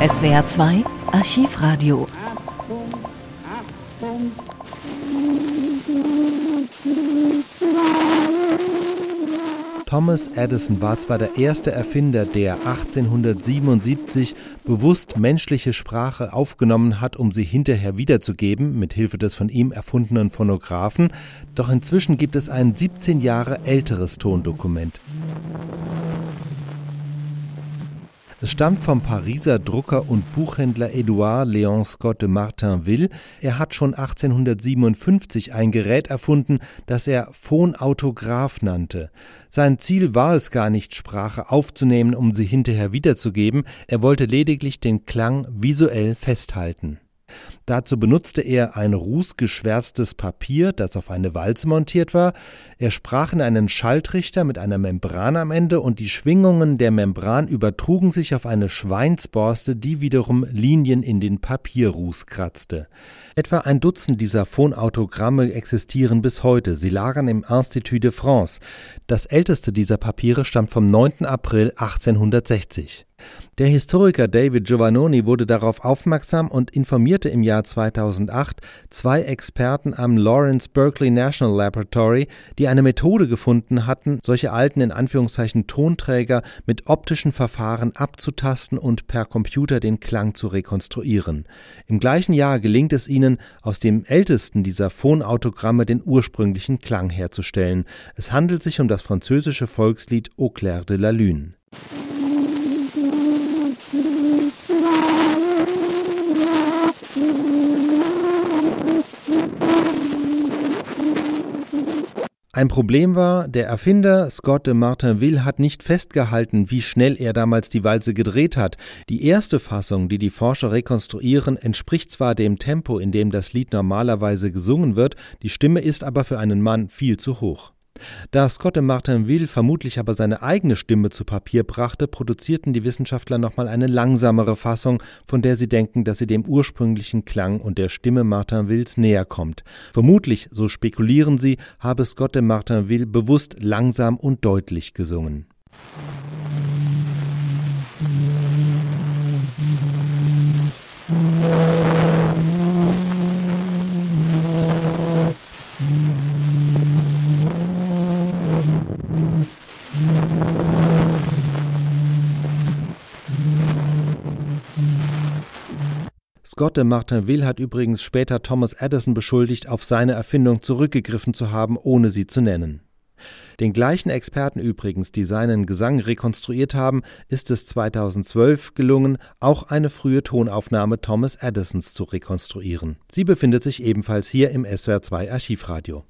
SWR 2 Archivradio. Thomas Edison war zwar der erste Erfinder, der 1877 bewusst menschliche Sprache aufgenommen hat, um sie hinterher wiederzugeben, mit Hilfe des von ihm erfundenen Phonographen, doch inzwischen gibt es ein 17 Jahre älteres Tondokument. Es stammt vom Pariser Drucker und Buchhändler Edouard Léon Scott de Martinville. Er hat schon 1857 ein Gerät erfunden, das er Phonautograph nannte. Sein Ziel war es gar nicht, Sprache aufzunehmen, um sie hinterher wiederzugeben, er wollte lediglich den Klang visuell festhalten. Dazu benutzte er ein rußgeschwärztes Papier, das auf eine Walze montiert war. Er sprach in einen Schalltrichter mit einer Membran am Ende und die Schwingungen der Membran übertrugen sich auf eine Schweinsborste, die wiederum Linien in den Papierruß kratzte. Etwa ein Dutzend dieser Phonautogramme existieren bis heute. Sie lagern im Institut de France. Das älteste dieser Papiere stammt vom 9. April 1860. Der Historiker David Giovannoni wurde darauf aufmerksam und informierte im Jahr 2008 zwei Experten am Lawrence Berkeley National Laboratory, die eine Methode gefunden hatten, solche alten in Anführungszeichen Tonträger mit optischen Verfahren abzutasten und per Computer den Klang zu rekonstruieren. Im gleichen Jahr gelingt es ihnen, aus dem ältesten dieser Phonautogramme den ursprünglichen Klang herzustellen. Es handelt sich um das französische Volkslied Au clair de la lune. Ein Problem war, der Erfinder Scott de Martinville hat nicht festgehalten, wie schnell er damals die Walze gedreht hat. Die erste Fassung, die die Forscher rekonstruieren, entspricht zwar dem Tempo, in dem das Lied normalerweise gesungen wird, die Stimme ist aber für einen Mann viel zu hoch. Da Scott de Martinville vermutlich aber seine eigene Stimme zu Papier brachte, produzierten die Wissenschaftler nochmal eine langsamere Fassung, von der sie denken, dass sie dem ursprünglichen Klang und der Stimme Martinvilles näher kommt. Vermutlich, so spekulieren sie, habe Scott de Martinville bewusst langsam und deutlich gesungen. Scott de Martinville hat übrigens später Thomas Edison beschuldigt, auf seine Erfindung zurückgegriffen zu haben, ohne sie zu nennen. Den gleichen Experten übrigens, die seinen Gesang rekonstruiert haben, ist es 2012 gelungen, auch eine frühe Tonaufnahme Thomas Edisons zu rekonstruieren. Sie befindet sich ebenfalls hier im SWR2 Archivradio.